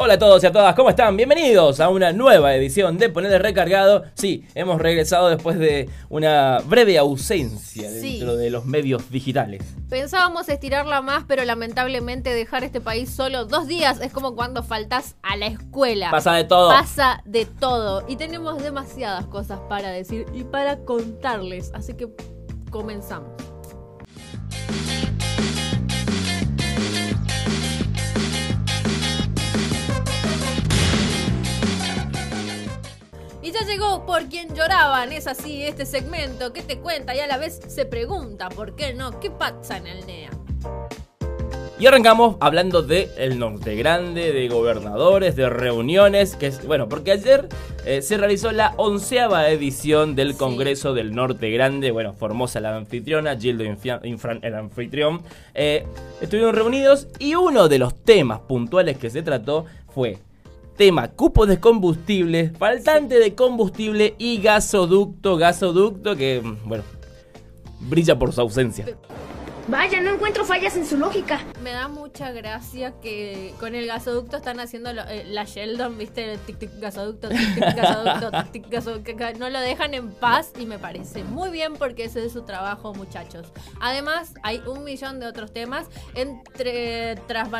Hola a todos y a todas, ¿cómo están? Bienvenidos a una nueva edición de Poner Recargado. Sí, hemos regresado después de una breve ausencia Sí. dentro de los medios digitales. Pensábamos estirarla más, pero lamentablemente dejar este país solo dos días es como cuando faltas a la escuela. Pasa de todo. Pasa de todo. Y tenemos demasiadas cosas para decir y para contarles. Así que comenzamos. Y ya llegó por quien lloraban, es así este segmento que te cuenta y a la vez se pregunta, ¿por qué no? ¿Qué pasa en el NEA? Y arrancamos hablando de el norte grande, de gobernadores, de reuniones, que es, bueno, porque ayer eh, se realizó la onceava edición del Sí. Congreso del Norte Grande, bueno, Formosa la anfitriona, Gildo Infia- Infran el anfitrión, eh, estuvieron reunidos y uno de los temas puntuales que se trató fue tema cupo de combustible, faltante de combustible y gasoducto, gasoducto que, mm, bueno, brilla por su ausencia. Vaya, no encuentro fallas en su lógica. Me da mucha gracia que con el gasoducto están haciendo lo- eh, la Sheldon, ¿viste? El tic tic gasoducto, tic tic gasoducto, tic tic gasoducto. que No lo dejan en paz y me parece muy bien porque ese es su trabajo, muchachos. Además, hay un millón de otros temas entre tras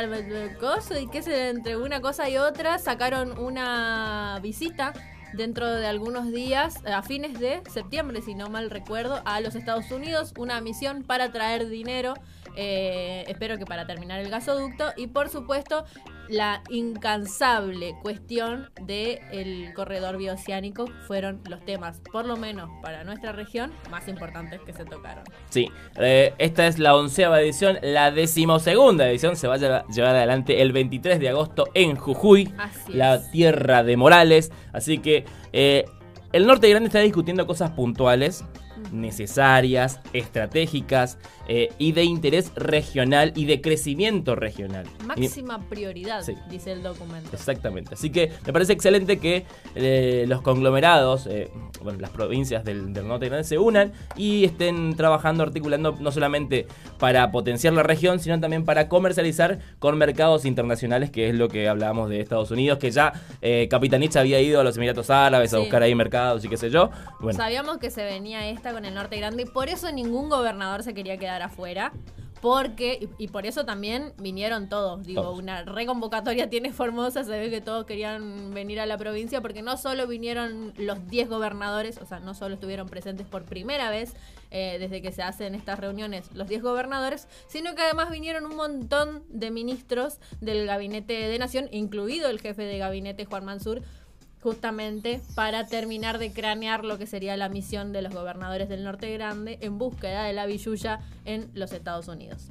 y qué sé, entre una cosa y otra sacaron una visita dentro de algunos días, a fines de septiembre, si no mal recuerdo, a los Estados Unidos, una misión para traer dinero, eh, espero que para terminar el gasoducto, y por supuesto la incansable cuestión del corredor bioceánico fueron los temas, por lo menos para nuestra región, más importantes que se tocaron. Sí, eh, esta es la onceava edición, la decimosegunda edición se va a llevar llevar adelante el 23 de agosto en Jujuy, Así la es. tierra de Morales. Así que eh, el Norte Grande está discutiendo cosas puntuales, necesarias, estratégicas eh, y de interés regional y de crecimiento regional. Máxima prioridad, Sí. dice el documento. Exactamente. Así que me parece excelente que eh, los conglomerados, eh, bueno, las provincias del, del norte grande se unan y estén trabajando, articulando no solamente para potenciar la región, sino también para comercializar con mercados internacionales, que es lo que hablábamos de Estados Unidos, que ya eh, Capitanich había ido a los Emiratos Árabes a buscar ahí mercados y qué sé yo. Bueno, Sabíamos que se venía esta con el norte grande y por eso ningún gobernador se quería quedar afuera. Porque, y, y por eso también vinieron todos. Digo, Todos. una reconvocatoria tiene Formosa, se ve que todos querían venir a la provincia, porque no solo vinieron los 10 gobernadores, o sea, no solo estuvieron presentes por primera vez eh, desde que se hacen estas reuniones los 10 gobernadores, sino que además vinieron un montón de ministros del gabinete de Nación, incluido el jefe de gabinete Juan Mansur, justamente para terminar de cranear lo que sería la misión de los gobernadores del Norte Grande en búsqueda de la billulla en los Estados Unidos.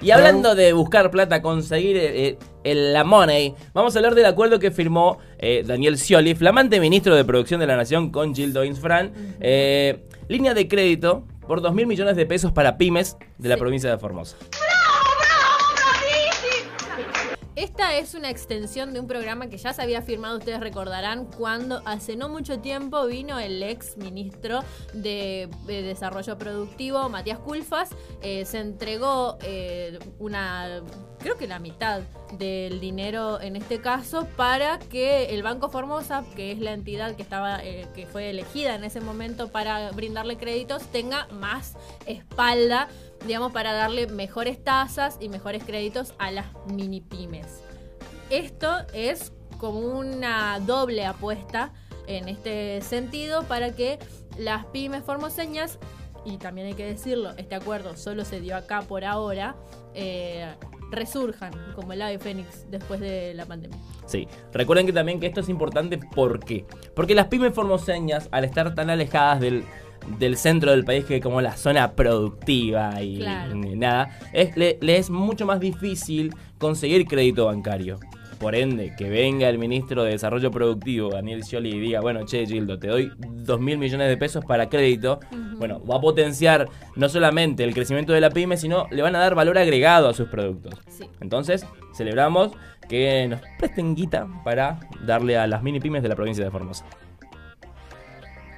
Y hablando de buscar plata, conseguir eh, eh, el- la money, vamos a hablar del acuerdo que firmó eh, Daniel Scioli, flamante ministro de Producción de la Nación con Gildo Infran. Eh, línea de crédito por 2 mil millones de pesos para pymes de la Sí. provincia de Formosa. Esta es una extensión de un programa que ya se había firmado, ustedes recordarán, cuando hace no mucho tiempo vino el ex ministro de, de Desarrollo Productivo, Matías Culfas, eh, se entregó eh, una, creo que la mitad del dinero en este caso para que el Banco Formosa, que es la entidad que estaba, eh, que fue elegida en ese momento para brindarle créditos, tenga más espalda digamos, para darle mejores tasas y mejores créditos a las mini pymes. Esto es como una doble apuesta en este sentido para que las pymes formoseñas, y también hay que decirlo, este acuerdo solo se dio acá por ahora, eh, resurjan como el ave fénix después de la pandemia. Sí, recuerden que también que esto es importante, ¿por qué? Porque las pymes formoseñas, al estar tan alejadas del, del centro del país que como la zona productiva y, Claro. y nada, es, le, le es mucho más difícil conseguir crédito bancario. Por ende, que venga el ministro de Desarrollo Productivo, Daniel Scioli, y diga, bueno, che, Gildo, te doy 2 mil millones de pesos para crédito. Bueno, va a potenciar no solamente el crecimiento de la pyme, sino le van a dar valor agregado a sus productos. Sí. Entonces, celebramos que nos presten guita para darle a las mini pymes de la provincia de Formosa.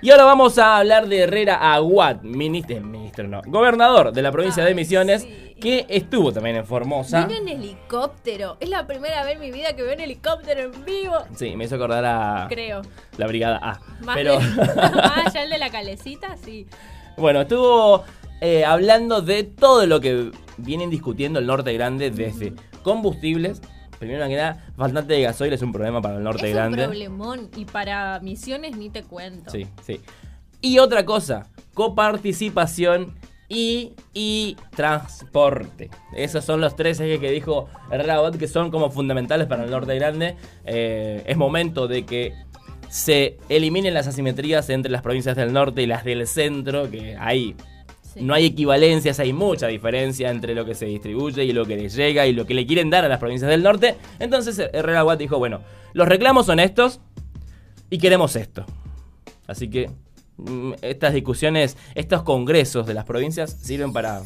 Y ahora vamos a hablar de Herrera Aguad, ministro, ministro no, gobernador de la provincia de Misiones, sí. que estuvo también en Formosa. Vino en helicóptero. Es la primera vez en mi vida que veo un helicóptero en vivo. Sí, me hizo acordar a Creo. la Brigada A. Más, Pero más allá el de la calecita, sí. bueno, estuvo eh, hablando de todo lo que vienen discutiendo el Norte Grande desde combustibles. Primero que nada, faltante de gasoil es un problema para el Norte es Grande. un problemón. Y para misiones ni te cuento. Sí, sí. Y otra cosa, coparticipación y, y transporte. Esos son los tres ejes que dijo Abad que son como fundamentales para el norte grande. Eh, es momento de que se eliminen las asimetrías entre las provincias del norte y las del centro, que ahí No hay equivalencias, hay mucha diferencia entre lo que se distribuye y lo que les llega y lo que le quieren dar a las provincias del norte. Entonces Herrera Watt dijo, bueno, los reclamos son estos y queremos esto. Así que mm, estas discusiones, estos congresos de las provincias sirven para,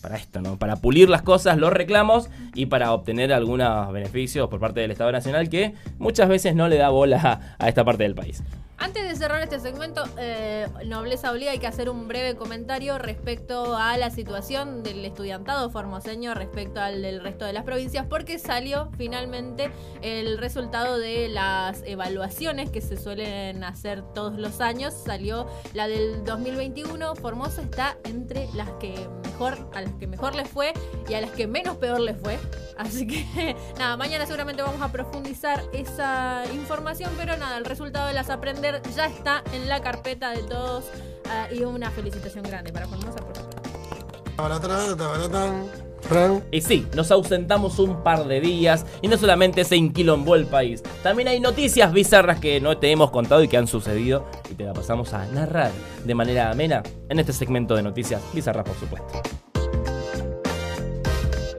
para esto, ¿no? Para pulir las cosas, los reclamos y para obtener algunos beneficios por parte del Estado Nacional que muchas veces no le da bola a esta parte del país. Antes de cerrar este segmento, eh, Nobleza Obliga, hay que hacer un breve comentario respecto a la situación del estudiantado formoseño respecto al del resto de las provincias, porque salió finalmente el resultado de las evaluaciones que se suelen hacer todos los años. Salió la del 2021. Formosa está entre las que mejor, a las que mejor les fue y a las que menos peor les fue. Así que nada, mañana seguramente vamos a profundizar esa información, pero nada, el resultado de las ya está en la carpeta de todos ah, y una felicitación grande para Formosa por. Y sí, nos ausentamos un par de días y no solamente se inquilombó el país, también hay noticias bizarras que no te hemos contado y que han sucedido y te la pasamos a narrar de manera amena en este segmento de noticias bizarras, por supuesto.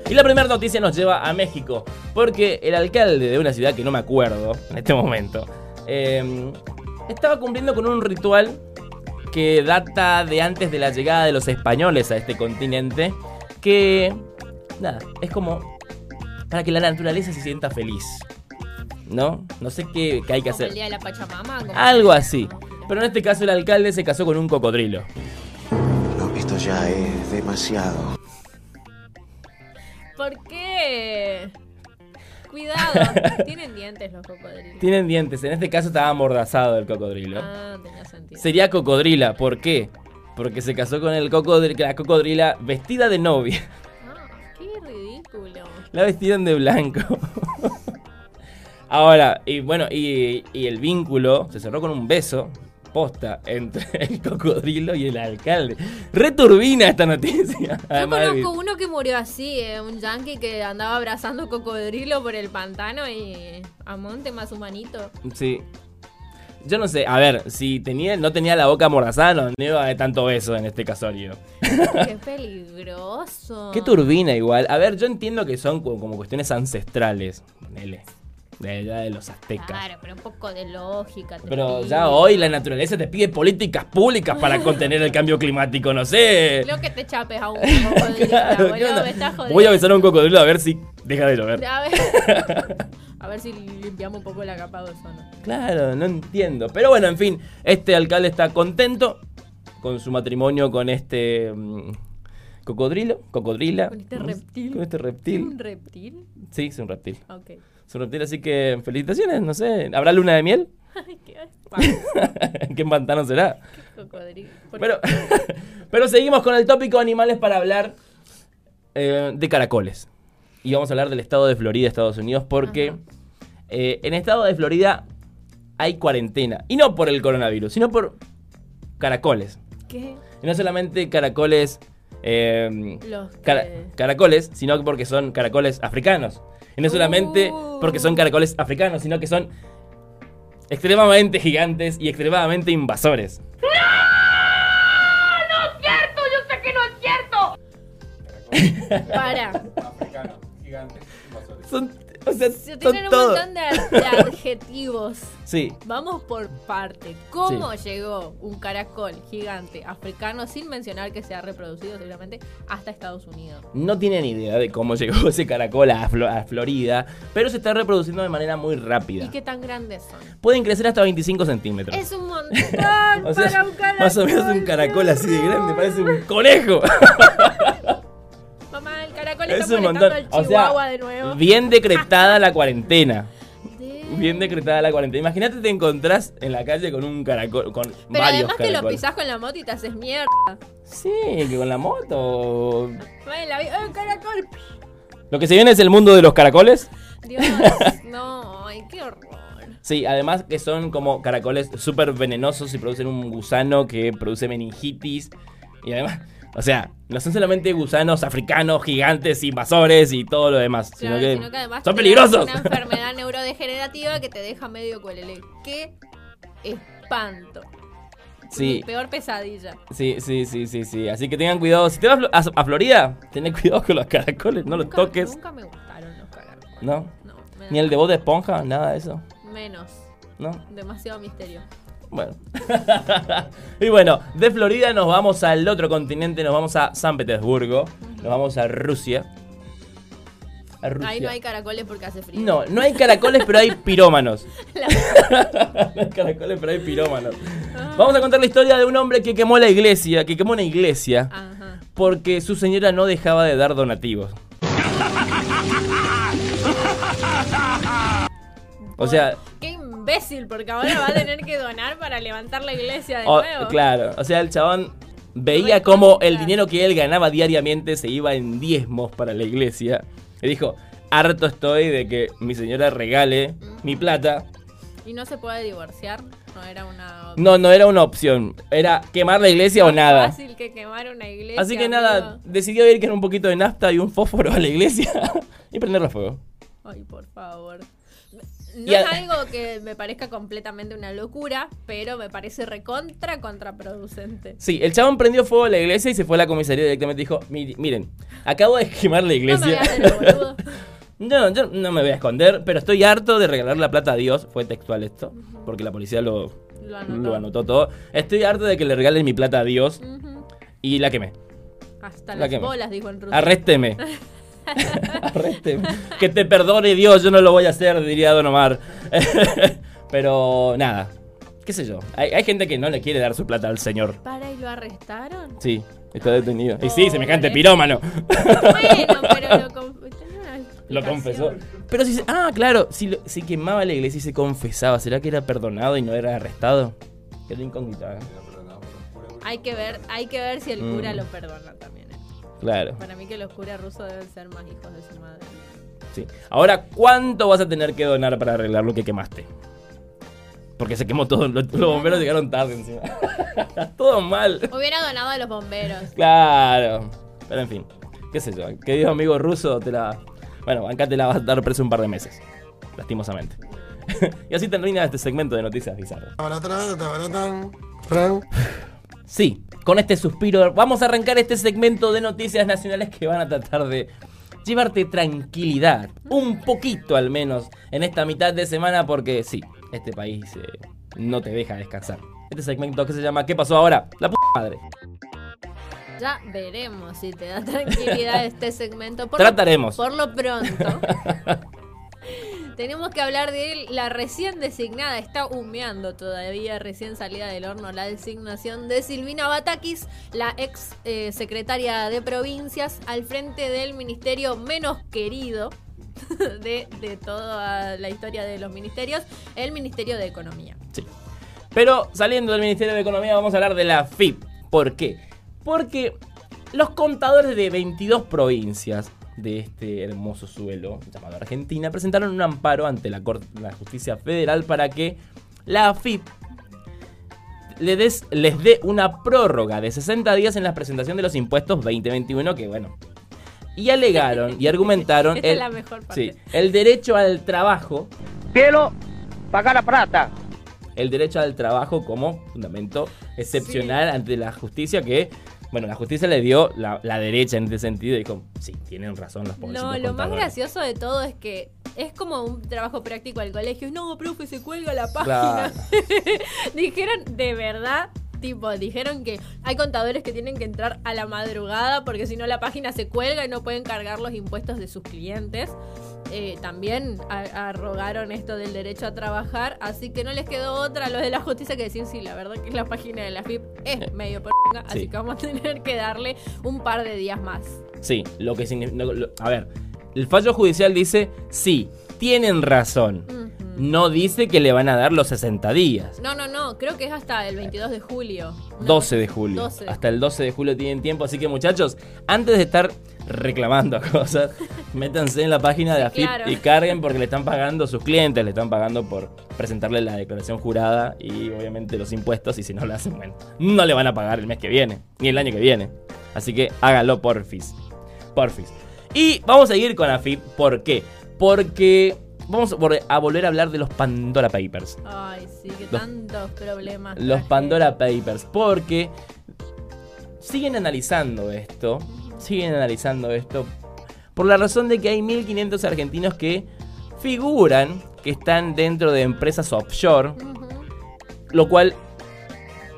Y la primera noticia nos lleva a México, porque el alcalde de una ciudad que no me acuerdo en este momento, eh, estaba cumpliendo con un ritual que data de antes de la llegada de los españoles a este continente, que nada, es como para que la naturaleza se sienta feliz. ¿No? No sé qué, qué hay que Como el hacer. día de la Pachamama. Algo así. Pero en este caso el alcalde se casó con un cocodrilo. No, esto ya es demasiado. ¿Por qué? Cuidado, tienen dientes los cocodrilos. Tienen dientes, en este caso estaba amordazado el cocodrilo. Ah, tenía sentido. Sería cocodrila, ¿por qué? Porque se casó con el cocodrilo, la cocodrila vestida de novia. Ah, qué ridículo. La vestían de blanco. Ahora, y bueno, y, y el vínculo se cerró con un beso posta entre el cocodrilo y el alcalde. Returbina esta noticia. Yo Además, conozco uno que murió así, eh, un yankee que andaba abrazando cocodrilo por el pantano y a monte más humanito. Sí. Yo no sé, a ver, si tenía, no tenía la boca amordazada, no, iba haber tanto beso en este casorio. Qué peligroso. Qué turbina igual. A ver, yo entiendo que son co- como cuestiones ancestrales. ponele, De allá de los aztecas. Claro, pero un poco de lógica. te Pero ya hoy la naturaleza te pide políticas públicas para contener el cambio climático, no sé. Lo que te chapes a un cocodrilo, Claro, ¿qué boludo, me. Voy a besar a un cocodrilo a ver si deja de llover. A ver, a ver si limpiamos un poco la capa de ozono. Claro, no entiendo. Pero bueno, en fin, este alcalde está contento con su matrimonio con este mm, cocodrilo, cocodrila. Con este ¿cómo es? reptil. Con este reptil. ¿Un reptil? Sí, es un reptil. Ok. Es un reptil, así que felicitaciones, no sé. ¿Habrá luna de miel? Ay, qué asco, ¿En qué pantano será? qué cocodrilo. ¿Por Pero, pero seguimos con el tópico animales para hablar eh, de caracoles. Y vamos a hablar del estado de Florida, Estados Unidos, porque eh, en el estado de Florida hay cuarentena. Y no por el coronavirus, sino por caracoles. qué? Y no solamente caracoles. eh, Los cara- que- caracoles, sino porque son caracoles africanos. Y no solamente Uh. porque son caracoles africanos, sino que son extremadamente gigantes y extremadamente invasores. Para. Son, O sea, Se tienen un todo. montón de, de adjetivos. Sí, Vamos por parte. ¿Cómo llegó un caracol gigante africano, sin mencionar que se ha reproducido seguramente, hasta Estados Unidos? no tienen idea de cómo llegó ese caracol a, Flo- a Florida, pero se está reproduciendo de manera muy rápida. ¿Y qué tan grandes son? Pueden crecer hasta 25 centímetros. Es un montón O sea, para un caracol. más o menos un caracol así de grande, parece un conejo. Es un montón. al O sea, de nuevo. bien decretada la cuarentena. Bien decretada la cuarentena. Imagínate te encontrás en la calle con un caracol, con Pero varios además que lo pisás con la moto y te haces mierda. Sí, que con la moto. En la vi- ¡Eh, caracol! Lo que se viene es el mundo de los caracoles. Dios, no, ay, qué horror. Sí, además que son como caracoles súper venenosos y producen un gusano que produce meningitis. Y además, o sea, no son solamente gusanos africanos, gigantes, invasores y todo lo demás, Claro, sino que, sino que además son peligrosos. Una enfermedad neurodegenerativa que te deja medio cuelele. ¡Qué espanto! Sí. Peor pesadilla. Sí, sí, sí, sí, sí. Así que tengan cuidado. Si te vas a a, Florida, ten cuidado con los caracoles, no los toques. Nunca me gustaron los caracoles. No. No, Ni el de voz de esponja, nada de eso. Menos. No. Demasiado misterio. Bueno. y bueno, de Florida nos vamos al otro continente, nos vamos a San Petersburgo, nos vamos a Rusia. A Rusia. Ahí no hay caracoles porque hace frío. No, no hay caracoles, pero hay pirómanos. La- no hay caracoles, pero hay pirómanos. Vamos a contar la historia de un hombre que quemó la iglesia, que quemó una iglesia, Ajá. porque su señora no dejaba de dar donativos. O sea, Qué imbécil, porque ahora va a tener que donar para levantar la iglesia de o- nuevo. claro, o sea, el chabón veía cómo el dinero que él ganaba diariamente se iba en diezmos para la iglesia. Y dijo, harto estoy de que mi señora regale mi plata. Y no se puede divorciar. No era una. No, no era una opción, era quemar la iglesia o nada. fácil que quemar una iglesia. Así que nada, amigo. decidió ir con un poquito de nafta y un fósforo a la iglesia y prenderlo a fuego. Ay, por favor. No es algo que me parezca completamente una locura, pero me parece recontra contraproducente. Sí, el chabón prendió fuego a la iglesia y se fue a la comisaría directamente y dijo, "Mi- miren, acabo de quemar la No iglesia. boludo. No, yo no me voy a esconder, pero estoy harto de regalar la plata a Dios. Fue textual esto, porque la policía lo, Lo anotó. lo anotó todo. Estoy harto de que le regalen mi plata a Dios y la quemé. Hasta La las quemé. bolas, dijo en Rusia. Arrésteme. Arrésteme. Que te perdone Dios, yo no lo voy a hacer, diría Don Omar. pero nada, qué sé yo. Hay, hay gente que no le quiere dar su plata al Señor. ¿Para y lo arrestaron? Sí, está detenido. Y sí, semejante Pobre. pirómano. Bueno, pero lo, Lo confesó. Pero si se- Ah, claro, si, quemaba la iglesia y se confesaba, ¿será que era perdonado y no era arrestado? Qué incógnita, ¿eh? Hay que ver, hay que ver si el Mm. cura lo perdona también. Claro, Para mí que los curas rusos deben ser más hijos de su madre. sí. Ahora, ¿cuánto vas a tener que donar para arreglar lo que quemaste? Porque se quemó todo, los, los bomberos llegaron tarde encima. todo mal. Hubiera donado a los bomberos. Claro. Pero en fin, qué sé yo. Querido amigo ruso, te la... Bueno, acá te la vas a dar preso un par de meses. Lastimosamente. y así termina este segmento de noticias bizarras. Sí, con este suspiro vamos a arrancar este segmento de noticias nacionales que van a tratar de llevarte tranquilidad, un poquito al menos, en esta mitad de semana porque sí, este país eh, no te deja descansar. Este segmento que se llama ¿Qué pasó ahora? La puta madre. Ya veremos si te da tranquilidad este segmento. Por Trataremos. Lo, por lo pronto. Tenemos que hablar de la recién designada, está humeando todavía, recién salida del horno, la designación de Silvina Batakis, la ex eh, secretaria de provincias, al frente del ministerio menos querido de, de toda la historia de los ministerios, el Ministerio de Economía. Sí. Pero saliendo del Ministerio de Economía vamos a hablar de la FIP. ¿Por qué? Porque los contadores de 22 provincias de este hermoso suelo llamado Argentina presentaron un amparo ante la, Corte, la Justicia Federal para que la FIP le des- les dé una prórroga de 60 días en la presentación de los impuestos 2021 que bueno y alegaron y argumentaron es la mejor parte. sí, el derecho al trabajo Quiero pagar la plata. el derecho al trabajo como fundamento excepcional ante la justicia que, bueno, la justicia le dio la, la derecha en este sentido y dijo, sí, tienen razón los pobres No, lo más gracioso de todo es que es como un trabajo práctico al colegio. No, profe, se cuelga la página. Claro. dijeron, de verdad, tipo, dijeron que hay contadores que tienen que entrar a la madrugada porque si no la página se cuelga y no pueden cargar los impuestos de sus clientes. Eh, también arrogaron esto del derecho a trabajar, así que no les quedó otra a los de la justicia que decir, sí, la verdad que la página de la FIP es medio por así Sí. que vamos a tener que darle un par de días más. Sí, lo que significa. A ver, el fallo judicial dice: sí, tienen razón. No dice que le van a dar los 60 días. No, no, no, creo que es hasta el 22 de julio. Una 12 de julio. 12 de Hasta el 12 de julio tienen tiempo. Así que, muchachos, antes de estar reclamando cosas, métanse en la página de AFIP claro. y carguen porque le están pagando sus clientes, le están pagando por presentarle la declaración jurada y obviamente los impuestos. Y si no lo hacen, bueno, no le van a pagar el mes que viene, ni el año que viene. Así que háganlo porfis. Porfis. Y vamos a seguir con AFIP. ¿Por qué? Porque vamos a vol- a volver a hablar de los Pandora Papers. Ay, sí, que Los- tantos problemas. Los. Pandora Papers. Porque siguen analizando esto. Siguen analizando esto. Por la razón de que hay 1500 argentinos que figuran que están dentro de empresas offshore. Lo cual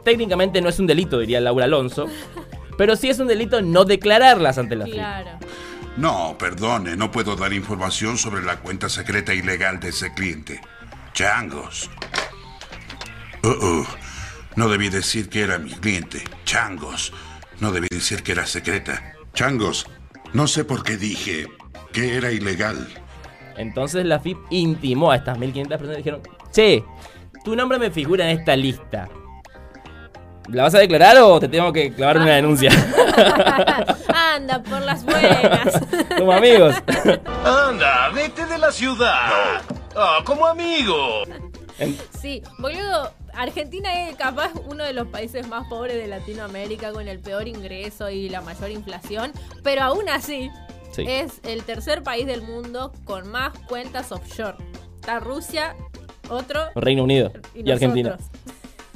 técnicamente no es un delito, diría Laura Alonso. Pero sí es un delito no declararlas ante la FIP. No, perdone, no puedo dar información sobre la cuenta secreta ilegal de ese cliente. Changos. Uh, uh, No debí decir que era mi cliente. Changos. No debí decir que era secreta. Changos. No sé por qué dije que era ilegal. Entonces la FIP intimó a estas 1500 personas y dijeron, che, tu nombre me figura en esta lista. ¿La vas a declarar o te tengo que clavar una denuncia? Anda, por las buenas. Como amigos. Anda, vete de la ciudad. Ah, como amigo. Sí, boludo, Argentina es capaz uno de los países más pobres de Latinoamérica con el peor ingreso y la mayor inflación, pero aún así Sí. es el tercer país del mundo con más cuentas offshore. Está Rusia, otro Reino Unido y, y, Argentina.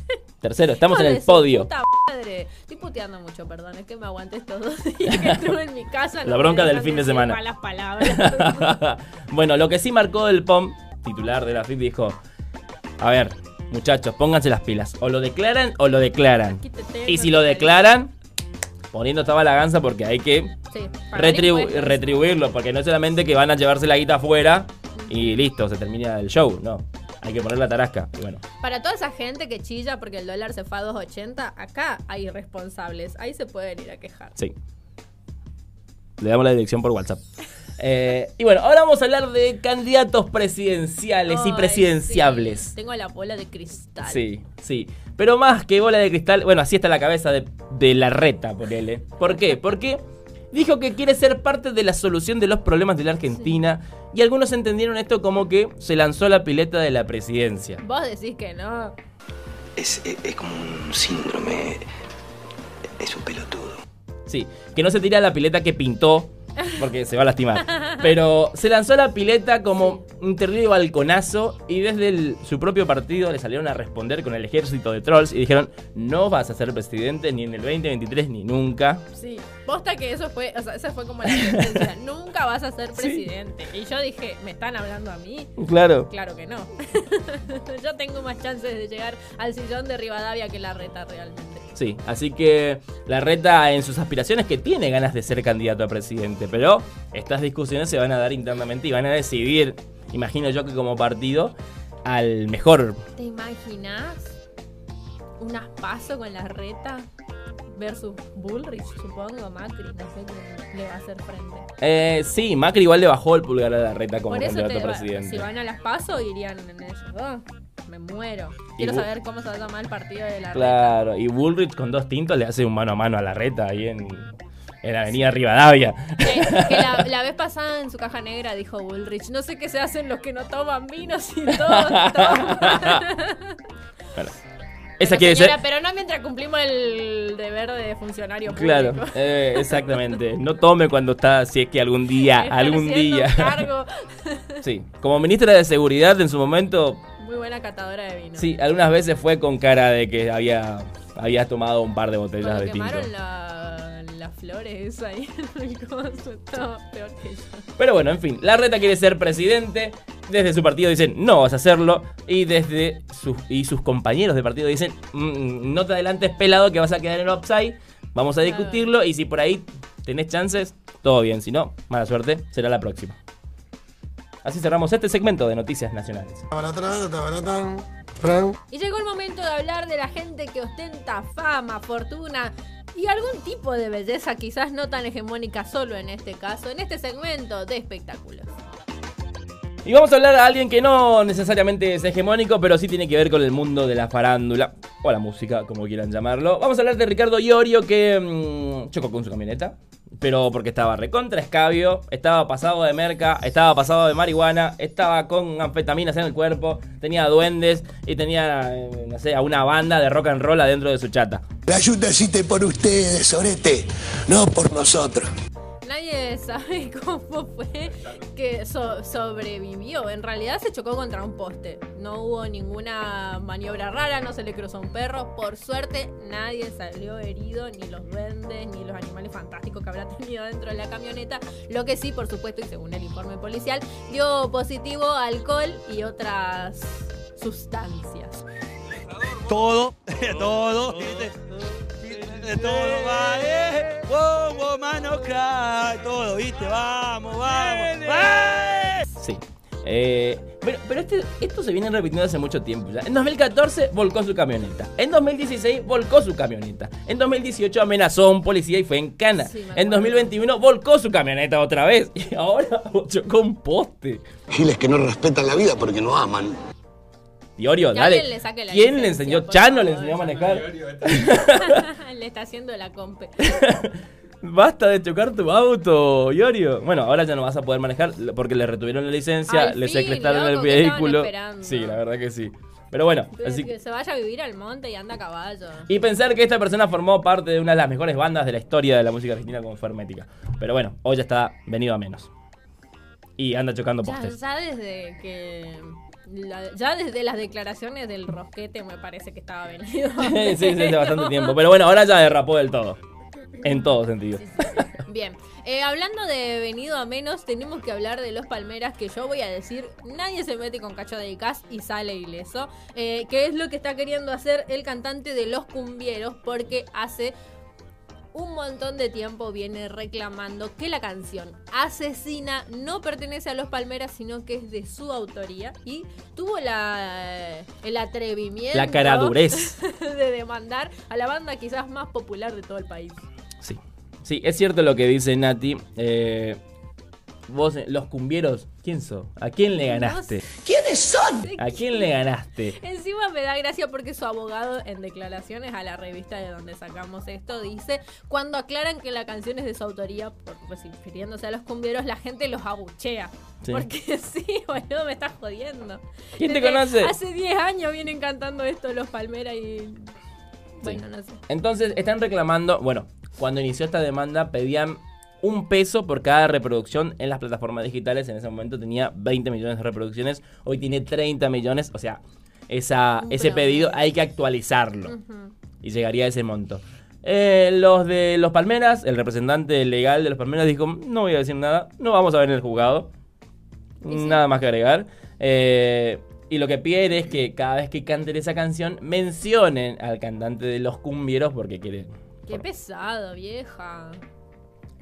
Tercero, estamos en el podio. puta madre. Estoy puteando mucho, perdón, es que me aguanté estos dos días que estuve en mi casa. La bronca del fin de semana. malas palabras. bueno, lo que sí marcó el POM, titular de la FIP, dijo: A ver, muchachos, pónganse las pilas. O lo declaran o lo declaran. Tengo, Y si lo declaran, poniendo esta balaganza porque hay que Sí, retribu- retribuirlo, porque no es solamente que van a llevarse la guita afuera y listo, se termina el show, no. Hay que poner la tarasca. Y bueno, Para toda esa gente que chilla porque el dólar se fue a 2.80, acá hay responsables. Ahí se pueden ir a quejar. sí. Le damos la dirección por WhatsApp. Eh, y bueno, ahora vamos a hablar de candidatos presidenciales y presidenciables. sí, Tengo la bola de cristal. Sí, sí. Pero más que bola de cristal, bueno, así está la cabeza de, de la reta, ponele. ¿Por qué? Porque dijo que quiere ser parte de la solución de los problemas de la Argentina. Y algunos entendieron esto como que se lanzó a la pileta de la presidencia. Vos decís que no. Es, es- es como un síndrome. Es un pelotudo. Sí, que no se tira a la pileta que pintó, porque se va a lastimar. Pero se lanzó a la pileta como un terrible balconazo y desde el- su propio partido le salieron a responder con el ejército de trolls y dijeron, no vas a ser presidente ni en el 2023 ni nunca. Sí. Posta que eso fue, o sea, esa fue como la sentencia. Nunca vas a ser presidente. Y yo dije, ¿me están hablando a mí? Claro. Claro que no. yo tengo más chances de llegar al sillón de Rivadavia que la reta realmente. Sí, así que la reta en sus aspiraciones que tiene ganas de ser candidato a presidente, pero estas discusiones se van a dar internamente y van a decidir, imagino yo que como partido, al mejor. ¿Te imaginas unas paso con la reta versus Bullrich, supongo, Macri? No sé quién le va a hacer frente. Eh, sí, Macri igual le bajó el pulgar a la reta como Por eso candidato te presidente. si van a las paso irían en ellos dos. Me muero. Quiero saber cómo se va a llamar el partido de la Claro, y Bullrich con dos tintos le hace un mano a mano a la reta ahí en, en la avenida Rivadavia. Que, que la, la vez pasada en su caja negra dijo Bullrich, no sé qué se hacen los que no toman vino si todos toman. Bueno, esa quiere señora, ser... pero no mientras cumplimos el deber de funcionario Claro, público. eh, exactamente. No tome cuando está, si es que algún día, algún día. cargo. Sí, como ministra de Seguridad en su momento, Muy buena catadora de vino. sí, algunas veces fue con cara de que había, había tomado un par de botellas de tinto. la las flores ahí en el coso. Todo peor que yo. Pero bueno, en fin, la reta quiere ser presidente. Desde su partido dicen, no vas a hacerlo. Y desde sus, y sus compañeros de partido dicen, "Mm, no te adelantes pelado que vas a quedar en el upside. Vamos a discutirlo. Y si por ahí tenés chances, todo bien. Si no, mala suerte, será la próxima. Así cerramos este segmento de Noticias Nacionales. Y llegó el momento de hablar de la gente que ostenta fama, fortuna y algún tipo de belleza, quizás no tan hegemónica solo en este caso, en este segmento de espectáculos. Y vamos a hablar a alguien que no necesariamente es hegemónico, pero sí tiene que ver con el mundo de la farándula, o la música, como quieran llamarlo. Vamos a hablar de Ricardo Iorio, que mm, chocó con su camioneta, pero porque estaba recontra escabio, estaba pasado de merca, estaba pasado de marihuana, estaba con anfetaminas en el cuerpo, tenía duendes y tenía, eh, no sé, a una banda de rock and roll adentro de su chata. La ayuda existe por ustedes, Orete, no por nosotros. Nadie sabe cómo fue que so- sobrevivió. En realidad se chocó contra un poste. No hubo ninguna maniobra rara, no se le cruzó un perro. Por suerte, nadie salió herido, ni los duendes, ni los animales fantásticos que habrá tenido dentro de la camioneta. Lo que sí, por supuesto, y según el informe policial, dio positivo alcohol y otras sustancias. Todo, todo, ¿viste? De todo va, eh. Wow, wow, mano, cry, todo, ¿viste? Vamos, vamos. ¡Eh! Sí. Eh, pero pero este- esto se viene repitiendo hace mucho tiempo ya. En 2014 volcó su camioneta. En 2016 volcó su camioneta. En 2018 amenazó a un policía y fue en cana. Sí, en acuerdo. 2021 volcó su camioneta otra vez. Y ahora chocó un poste. Giles que no respetan la vida porque no aman. Diorio, Que dale. le saque la ¿Quién le enseñó? Chano le enseñó a manejar. le está haciendo la compe. Basta de chocar tu auto, Iorio. Bueno, ahora ya no vas a poder manejar porque le retuvieron la licencia, Al le fin, secuestraron el loco, ¿qué estaban vehículo. Sí, la verdad que sí. Pero bueno, así Que se vaya a vivir al monte y anda a caballo. Y pensar que esta persona formó parte de una de las mejores bandas de la historia de la música argentina como fue Hermética. Pero bueno, hoy ya está venido a menos. Y anda chocando Ya, postes. ya desde que. La- ya desde las declaraciones del rosquete me parece que estaba venido. sí, sí, hace bastante tiempo. Pero bueno, ahora ya derrapó del todo. En todo sentido. Bien, eh, hablando de venido a menos, tenemos que hablar de los Palmeras, que yo voy a decir, nadie se mete con cacho de Cas y sale ileso, eh, que es lo que está queriendo hacer el cantante de Los Cumbieros, porque hace un montón de tiempo viene reclamando que la canción Asesina no pertenece a Los Palmeras, sino que es de su autoría, y tuvo la, el atrevimiento La caradurez. de demandar a la banda quizás más popular de todo el país. Sí. Sí, es cierto lo que dice Nati. Eh, vos, eh, los cumbieros, ¿quién sos? ¿A quién le ganaste? ¿Quiénes son? ¿A quién le ganaste? Encima me da gracia porque su abogado en declaraciones a la revista de donde sacamos esto dice, cuando aclaran que la canción es de su autoría, por, refiriéndose a los cumbieros, la gente los abuchea. Sí. Porque sí, boludo, me estás jodiendo. ¿Quién te conoce? Hace 10 años vienen cantando esto los Palmera y... Bueno, no sé. Entonces están reclamando, bueno, cuando inició esta demanda pedían un peso por cada reproducción en las plataformas digitales. En ese momento tenía 20 millones de reproducciones, hoy tiene 30 millones, o sea, esa, ese pedido hay que actualizarlo y llegaría a ese monto. Eh, los de los Palmeras, el representante legal de los Palmeras dijo, no voy a decir nada, no vamos a ver en el juzgado. Nada más que agregar. Eh, y lo que piden es que cada vez que canten esa canción mencionen al cantante de los cumbieros porque quieren. Qué pesado, vieja.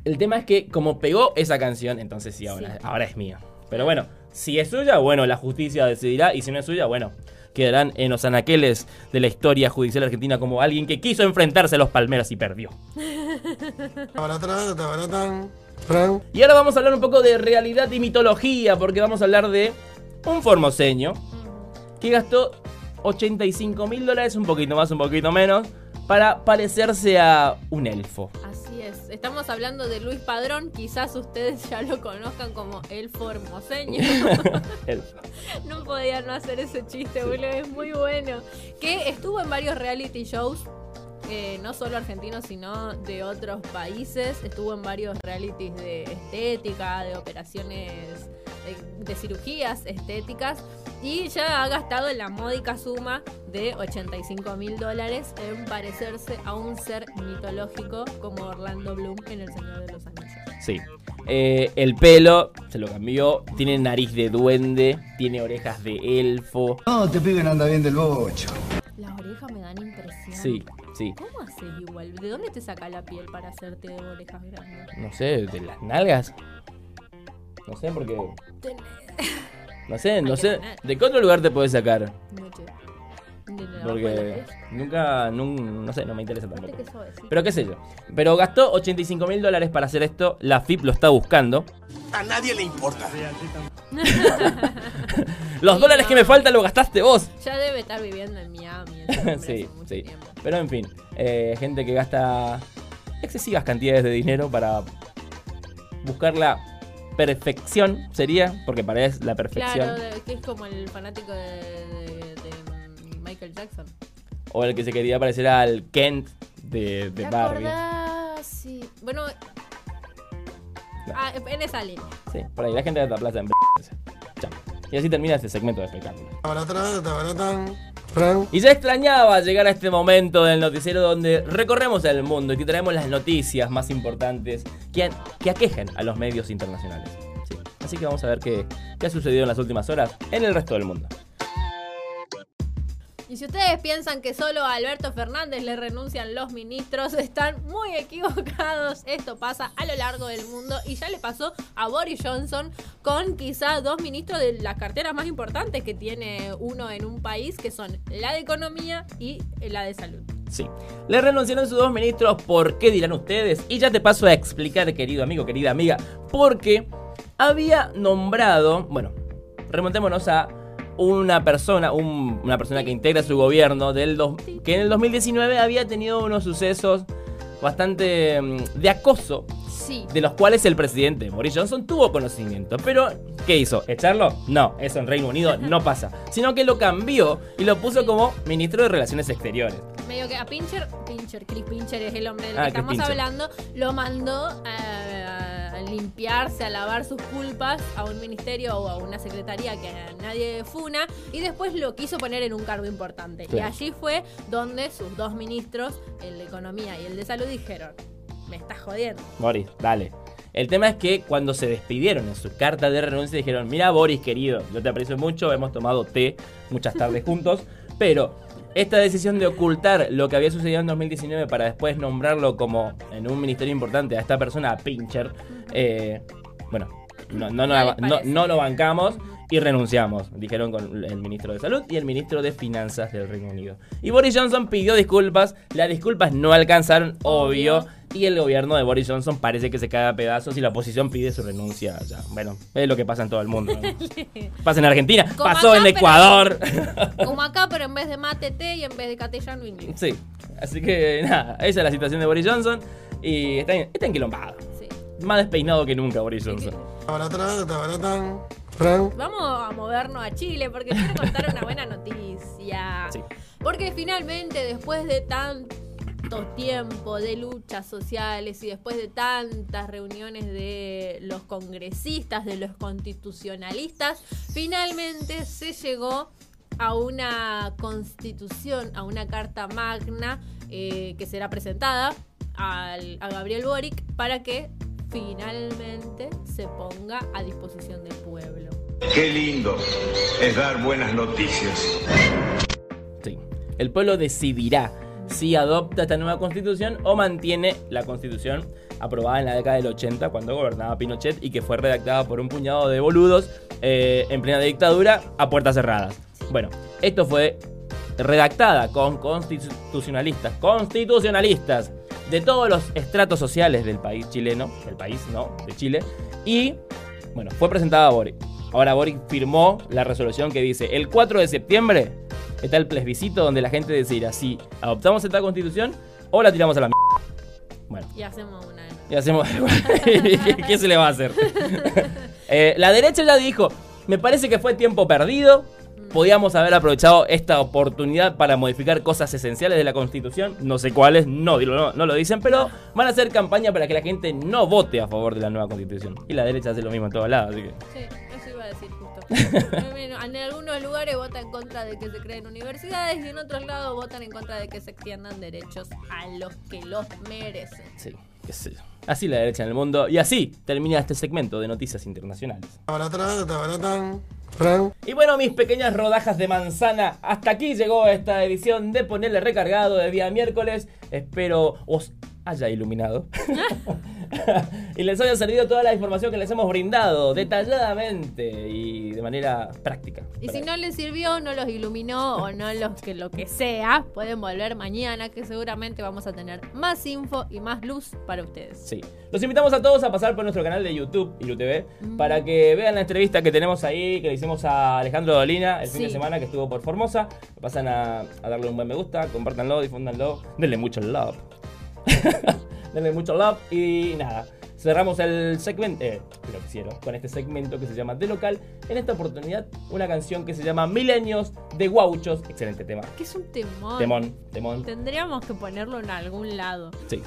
El tema es que como pegó esa canción, entonces sí, ahora, Sí. ahora es mía. Pero bueno, si es suya, bueno, la justicia decidirá. Y si no es suya, bueno, quedarán en los anaqueles de la historia judicial argentina como alguien que quiso enfrentarse a los palmeras y perdió. Y ahora vamos a hablar un poco de realidad y mitología, porque vamos a hablar de un formoseño que gastó 85 mil dólares, un poquito más, un poquito menos, para parecerse a un elfo. Así es. Estamos hablando de Luis Padrón. Quizás ustedes ya lo conozcan como el formoseño. Elfo. no podía no hacer ese chiste, boludo. Es muy bueno. Que estuvo en varios reality shows. eh, no solo argentinos, sino de otros países. Estuvo en varios realities de estética, de operaciones de cirugías estéticas y ya ha gastado la módica suma de 85 mil dólares en parecerse a un ser mitológico como Orlando Bloom en El Señor de los Anillos. Sí. Eh, el pelo se lo cambió, tiene nariz de duende, tiene orejas de elfo. No, te pibe no anda bien del bocho. Las orejas me dan impresión. Sí, sí. ¿Cómo haces igual? ¿De dónde te saca la piel para hacerte de orejas grandes? No sé, de las nalgas. No sé, porque. No sé, no sé. ¿De qué otro lugar te puedes sacar? Porque nunca, nun- no sé, no me interesa tampoco. Pero qué sé yo. Pero gastó 85 mil dólares para hacer esto. La FIP lo está buscando. A nadie le importa. Los dólares que me faltan lo gastaste vos. Ya debe estar viviendo en Miami. hombre sí, sí. tiempo. Pero en fin, eh, gente que gasta excesivas cantidades de dinero para buscar la perfección, sería, porque para él es la perfección. Claro, de- que es como el fanático de, de- de Michael Jackson. O el que se quería parecer al Kent de, de ¿Te Barbie. acordás? Sí. Bueno. Ah, en esa línea. Sí, por ahí la gente de la plaza en Chao. Y así termina este segmento de espectáculo. Y ya extrañaba llegar a este momento del noticiero donde recorremos el mundo y te traemos las noticias más importantes que, que aquejan a los medios internacionales. Sí. Así que vamos a ver qué, qué ha sucedido en las últimas horas en el resto del mundo. Y si ustedes piensan que solo a Alberto Fernández le renuncian los ministros, están muy equivocados. Esto pasa a lo largo del mundo y ya le pasó a Boris Johnson con quizá dos ministros de las carteras más importantes que tiene uno en un país, que son la de Economía y la de Salud. Sí. Le renunciaron sus dos ministros. ¿Por qué dirán ustedes? Y ya te paso a explicar, querido amigo, querida amiga. Porque había nombrado. Bueno, remontémonos a una persona, un- una persona que integra su gobierno del que en el 2019 había tenido unos sucesos bastante mm, de acoso Sí. de los cuales el presidente Boris Johnson tuvo conocimiento. Pero, ¿qué hizo? ¿Echarlo? No, eso en Reino Unido no pasa. Sino que lo cambió y lo puso como ministro de Relaciones Exteriores. Medio que a Pincher, Pincher, Chris Pincher es el hombre del Ah, que estamos Pincher. hablando, lo mandó a, a limpiarse, a lavar sus culpas a un ministerio o a una secretaría que a nadie funa y después lo quiso poner en un cargo importante. Y allí fue donde sus dos ministros, el de Economía y el de Salud, dijeron, me estás jodiendo. Boris, dale. El tema es que cuando se despidieron en su carta de renuncia dijeron, mira Boris querido, yo te aprecio mucho, hemos tomado té muchas tardes juntos, pero esta decisión de ocultar lo que había sucedido en 2019 para después nombrarlo como en un ministerio importante a esta persona, a Pincher, eh, bueno, no, no, no, No les no- parece. no lo bancamos y renunciamos, dijeron con el ministro de Salud y el ministro de Finanzas del Reino Unido. Y Boris Johnson pidió disculpas, las disculpas no alcanzaron, obvio, y el gobierno de Boris Johnson parece que se cae a pedazos y la oposición pide su renuncia. Ya, bueno, es lo que pasa en todo el mundo. ¿no? Pasa en Argentina, Como pasó acá, en pero- Ecuador. Como acá, pero en vez de mate té y en vez de castellano inglés. sí, así que nada, esa es la situación de Boris Johnson y está, está enquilombado. Sí. Más despeinado que nunca Boris Johnson. Vamos a movernos a Chile porque quiero contar una buena noticia. Sí. Porque finalmente, después de tanto tiempo de luchas sociales y después de tantas reuniones de los congresistas, de los constitucionalistas, finalmente se llegó a una constitución, a una carta magna eh, que será presentada al- a Gabriel Boric para que finalmente se ponga a disposición del pueblo. Qué lindo es dar buenas noticias. Sí. El pueblo decidirá si adopta esta nueva constitución o mantiene la constitución aprobada en la década del 80 cuando gobernaba Pinochet y que fue redactada por un puñado de boludos eh, en plena dictadura a puertas cerradas. Bueno, esto fue redactada con constitucionalistas, constitucionalistas de todos los estratos sociales del país chileno, del país, no, de Chile, y bueno, fue presentada a Boric. Ahora Boric firmó la resolución que dice, el 4 de septiembre está el plebiscito donde la gente decidirá si adoptamos esta constitución o la tiramos a la mierda. Bueno, Y hacemos una. y hacemos... ¿Qué, se le va a hacer? Eh, la derecha ya dijo, me parece que fue tiempo perdido, podíamos haber aprovechado esta oportunidad para modificar cosas esenciales de la constitución, no sé cuáles, no, no, no lo dicen, pero van a hacer campaña para que la gente no vote a favor de la nueva constitución. Y la derecha hace lo mismo en todos lados, así que... Sí, eso iba decir justo. en algunos lugares vota en contra de que se creen universidades y en otros lados votan en contra de que se extiendan derechos a los que los merecen. Sí, qué sé yo. Así la derecha en el mundo. Y así termina este segmento de noticias internacionales. Y bueno, mis pequeñas rodajas de manzana, hasta aquí llegó esta edición de Ponerle Recargado de día miércoles. Espero os haya iluminado. y les haya servido toda la información que les hemos brindado detalladamente y de manera práctica. Y si no les sirvió, no los iluminó o no los que lo que sea, pueden volver mañana que seguramente vamos a tener más info y más luz para ustedes. Sí. Los invitamos a todos a pasar por nuestro canal de YouTube, IluTV, para que vean la entrevista que tenemos ahí, que le hicimos a Alejandro Dolina el fin de semana que estuvo por Formosa. Pasan a, a darle un buen me gusta, compártanlo, difúndanlo, denle mucho love. denle mucho love y nada. Cerramos el segmento, eh, lo que hicieron, con este segmento que se llama De Local. En esta oportunidad, una canción que se llama Milenios de Guauchos. Excelente tema. Que es un temón. Temón, temón. Tendríamos que ponerlo en algún lado. Sí.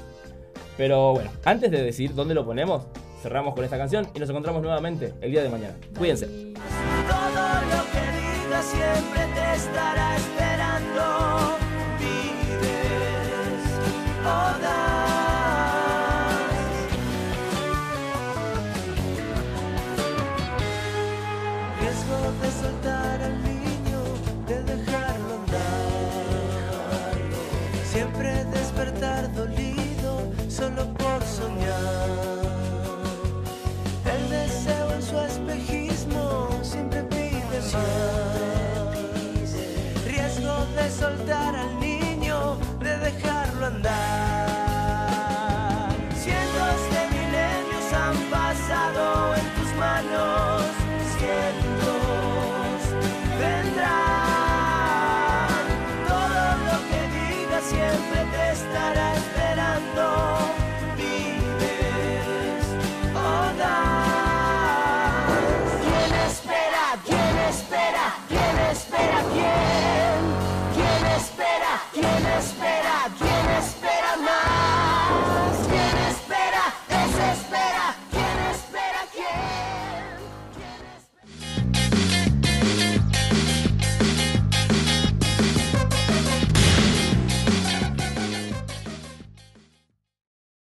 Pero bueno, antes de decir dónde lo ponemos, cerramos con esta canción y nos encontramos nuevamente el día de mañana. Cuídense. Todo lo que siempre te estará